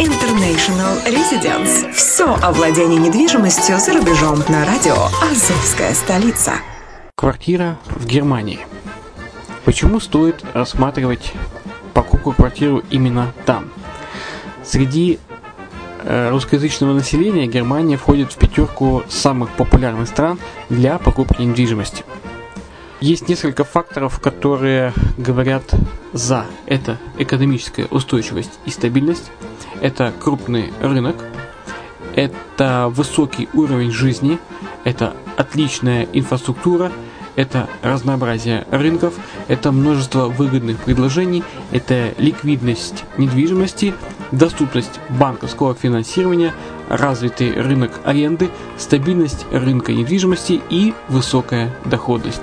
International Residence. Все о владении недвижимостью за рубежом на радио «Азовская столица». Квартира в Германии. Почему стоит рассматривать покупку квартиру именно там? Среди э, русскоязычного населения Германия входит в пятерку самых популярных стран для покупки недвижимости. Есть несколько факторов, которые говорят за. Это экономическая устойчивость и стабильность, это крупный рынок, это высокий уровень жизни, это отличная инфраструктура, это разнообразие рынков, это множество выгодных предложений, это ликвидность недвижимости, доступность банковского финансирования, развитый рынок аренды, стабильность рынка недвижимости и высокая доходность.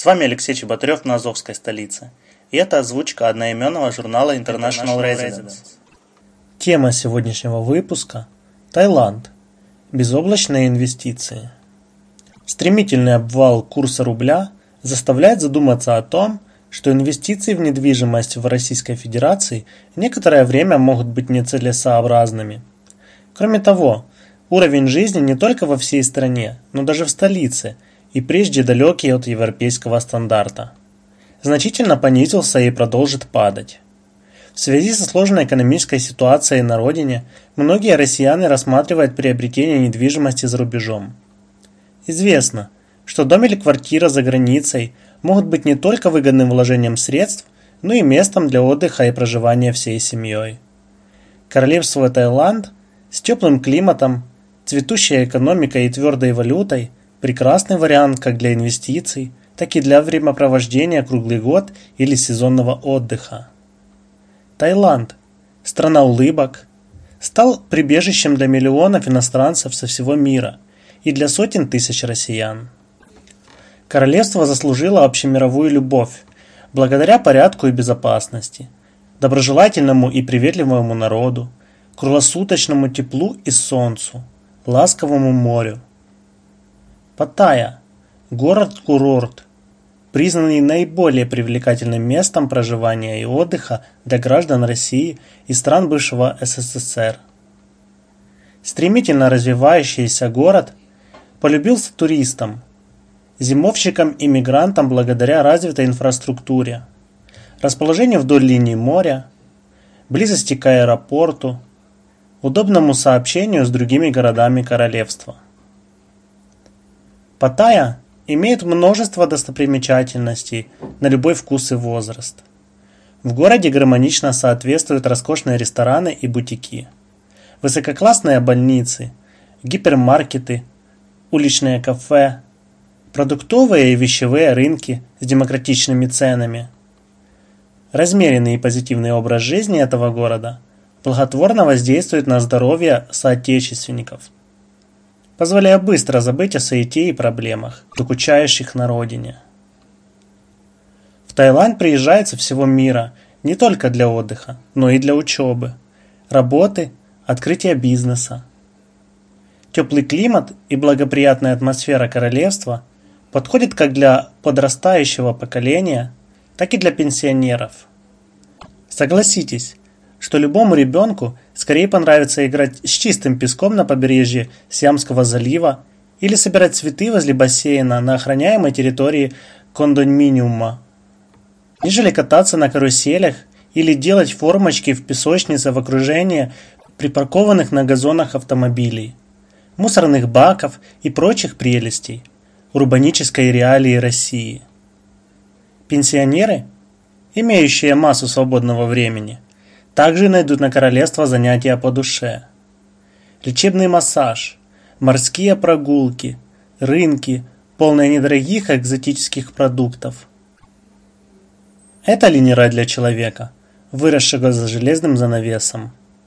С вами Алексей Чеботарев на Азовской столице. И это озвучка одноименного журнала International, International Residence. Тема сегодняшнего выпуска – Таиланд. Безоблачные инвестиции. Стремительный обвал курса рубля заставляет задуматься о том, что инвестиции в недвижимость в Российской Федерации некоторое время могут быть нецелесообразными. Кроме того, уровень жизни не только во всей стране, но даже в столице и прежде далекий от европейского стандарта. Значительно понизился и продолжит падать. В связи со сложной экономической ситуацией на родине, многие россияне рассматривают приобретение недвижимости за рубежом. Известно, что дом или квартира за границей – могут быть не только выгодным вложением средств, но и местом для отдыха и проживания всей семьей. Королевство Таиланд с теплым климатом, цветущей экономикой и твердой валютой – прекрасный вариант как для инвестиций, так и для времяпровождения круглый год или сезонного отдыха. Таиланд – страна улыбок, стал прибежищем для миллионов иностранцев со всего мира и для сотен тысяч россиян. Королевство заслужило общемировую любовь, благодаря порядку и безопасности, доброжелательному и приветливому народу, круглосуточному теплу и солнцу, ласковому морю. Паттайя – город-курорт, признанный наиболее привлекательным местом проживания и отдыха для граждан России и стран бывшего СССР. Стремительно развивающийся город полюбился туристам – зимовщикам-иммигрантам благодаря развитой инфраструктуре, расположению вдоль линии моря, близости к аэропорту, удобному сообщению с другими городами королевства. Паттайя имеет множество достопримечательностей на любой вкус и возраст. В городе гармонично соответствуют роскошные рестораны и бутики, высококлассные больницы, гипермаркеты, уличные кафе, продуктовые и вещевые рынки с демократичными ценами. Размеренный и позитивный образ жизни этого города благотворно воздействует на здоровье соотечественников, позволяя быстро забыть о суете и проблемах, докучающих на родине. В Таиланд приезжают со всего мира не только для отдыха, но и для учебы, работы, открытия бизнеса. Теплый климат и благоприятная атмосфера королевства подходит как для подрастающего поколения, так и для пенсионеров. Согласитесь, что любому ребенку скорее понравится играть с чистым песком на побережье Сиамского залива или собирать цветы возле бассейна на охраняемой территории кондоминиума, нежели кататься на каруселях или делать формочки в песочнице в окружении припаркованных на газонах автомобилей, мусорных баков и прочих прелестей урбанической реалии России. Пенсионеры, имеющие массу свободного времени, также найдут на королевство занятия по душе. Лечебный массаж, морские прогулки, рынки, полные недорогих экзотических продуктов. Это ли не рай для человека, выросшего за железным занавесом?